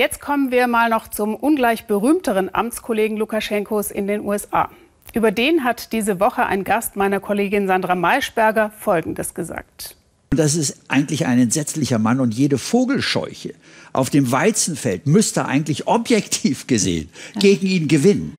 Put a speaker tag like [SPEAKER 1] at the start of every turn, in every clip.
[SPEAKER 1] Jetzt kommen wir mal noch zum ungleich berühmteren Amtskollegen Lukaschenkos in den USA. Über den hat diese Woche ein Gast meiner Kollegin Sandra Maischberger Folgendes gesagt.
[SPEAKER 2] Das ist eigentlich ein entsetzlicher Mann und jede Vogelscheuche auf dem Weizenfeld müsste eigentlich objektiv gesehen gegen ihn gewinnen.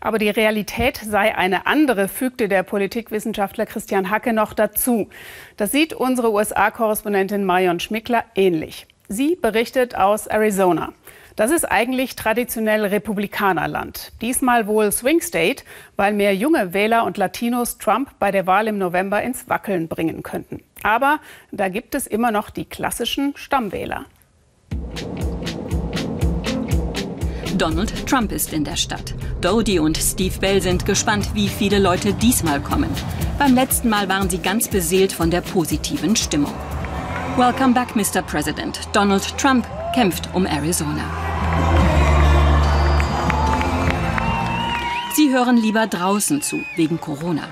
[SPEAKER 1] Aber die Realität sei eine andere, fügte der Politikwissenschaftler Christian Hacke noch dazu. Das sieht unsere USA-Korrespondentin Marion Schmickler ähnlich. Sie berichtet aus Arizona. Das ist eigentlich traditionell Republikanerland. Diesmal wohl Swing State, weil mehr junge Wähler und Latinos Trump bei der Wahl im November ins Wackeln bringen könnten. Aber da gibt es immer noch die klassischen Stammwähler.
[SPEAKER 3] Donald Trump ist in der Stadt. Dodie und Steve Bell sind gespannt, wie viele Leute diesmal kommen. Beim letzten Mal waren sie ganz beseelt von der positiven Stimmung. Welcome back, Mr. President. Donald Trump kämpft um Arizona. Sie hören lieber draußen zu, wegen Corona.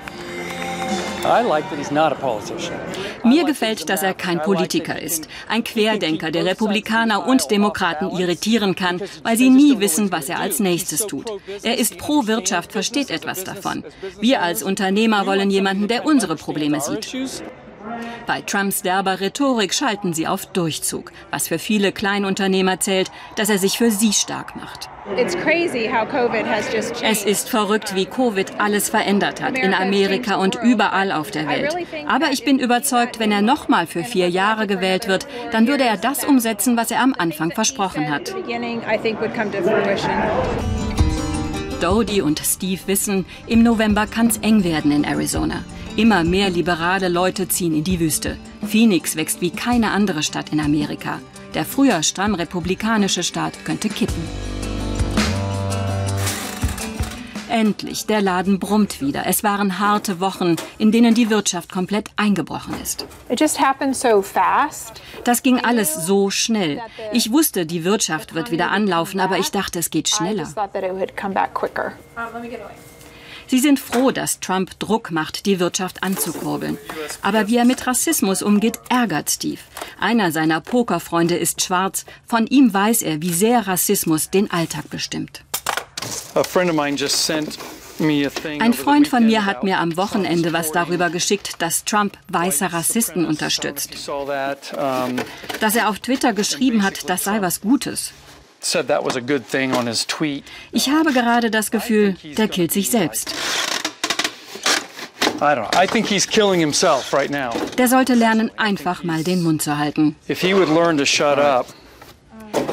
[SPEAKER 3] Mir gefällt, dass er kein Politiker ist. Ein Querdenker, der Republikaner und Demokraten irritieren kann, weil sie nie wissen, was er als nächstes tut. Er ist pro Wirtschaft, versteht etwas davon. Wir als Unternehmer wollen jemanden, der unsere Probleme sieht. Bei Trumps derber Rhetorik schalten sie auf Durchzug, was für viele Kleinunternehmer zählt, dass er sich für sie stark macht. Es ist verrückt, wie Covid alles verändert hat, in Amerika und überall auf der Welt. Aber ich bin überzeugt, wenn er nochmal für vier Jahre gewählt wird, dann würde er das umsetzen, was er am Anfang versprochen hat. Dodie und Steve wissen, im November kann es eng werden in Arizona. Immer mehr liberale Leute ziehen in die Wüste. Phoenix wächst wie keine andere Stadt in Amerika. Der früher stramm republikanische Staat könnte kippen. Endlich, der Laden brummt wieder. Es waren harte Wochen, in denen die Wirtschaft komplett eingebrochen ist. Das ging alles so schnell. Ich wusste, die Wirtschaft wird wieder anlaufen, aber ich dachte, es geht schneller. Sie sind froh, dass Trump Druck macht, die Wirtschaft anzukurbeln. Aber wie er mit Rassismus umgeht, ärgert Steve. Einer seiner Pokerfreunde ist schwarz. Von ihm weiß er, wie sehr Rassismus den Alltag bestimmt. Ein Freund von mir hat mir am Wochenende was darüber geschickt, dass Trump weiße Rassisten unterstützt. Dass er auf Twitter geschrieben hat, das sei was Gutes. Ich habe gerade das Gefühl, der killt sich selbst. Der sollte lernen, einfach mal den Mund zu halten.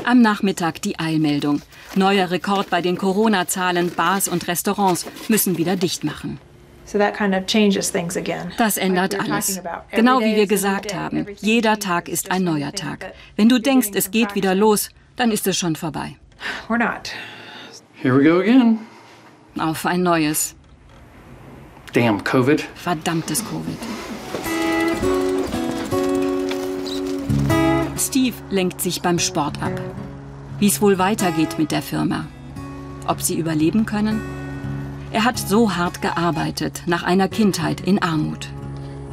[SPEAKER 3] Am Nachmittag die Eilmeldung. Neuer Rekord bei den Corona-Zahlen. Bars und Restaurants müssen wieder dicht machen. Das ändert alles. Genau wie wir gesagt haben, jeder Tag ist ein neuer Tag. Wenn du denkst, es geht wieder los, dann ist es schon vorbei.
[SPEAKER 4] We're not. Here we go again.
[SPEAKER 3] Auf ein neues.
[SPEAKER 4] Damn Covid.
[SPEAKER 3] Verdammtes Covid. Steve lenkt sich beim Sport ab. Wie es wohl weitergeht mit der Firma. Ob sie überleben können? Er hat so hart gearbeitet nach einer Kindheit in Armut.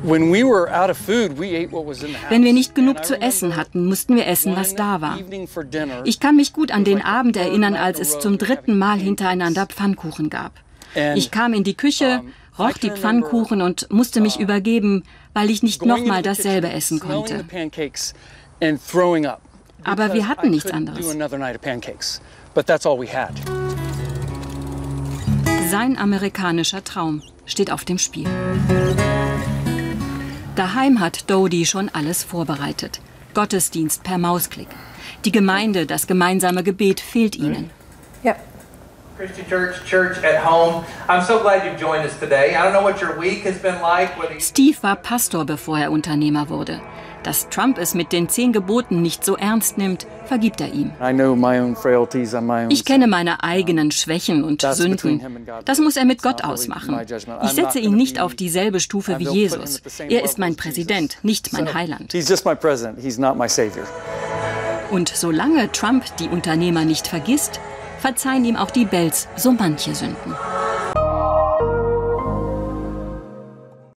[SPEAKER 3] Wenn wir nicht genug zu essen hatten, mussten wir essen, was da war. Ich kann mich gut an den Abend erinnern, als es zum dritten Mal hintereinander Pfannkuchen gab. Ich kam in die Küche, roch die Pfannkuchen und musste mich uh, übergeben, weil ich nicht nochmal dasselbe essen konnte. Aber wir hatten nichts anderes. Sein amerikanischer Traum steht auf dem Spiel. Daheim hat Dodie schon alles vorbereitet. Gottesdienst per Mausklick. Die Gemeinde, das gemeinsame Gebet fehlt ihnen.
[SPEAKER 5] Yep.
[SPEAKER 3] Steve war Pastor, bevor er Unternehmer wurde. Dass Trump es mit den zehn Geboten nicht so ernst nimmt, vergibt er ihm. Ich kenne meine eigenen Schwächen und Sünden. Das muss er mit Gott ausmachen. Ich setze ihn nicht auf dieselbe Stufe wie Jesus. Er ist mein Präsident, nicht mein Heiland. Und solange Trump die Unternehmer nicht vergisst, verzeihen ihm auch die Bells so manche Sünden.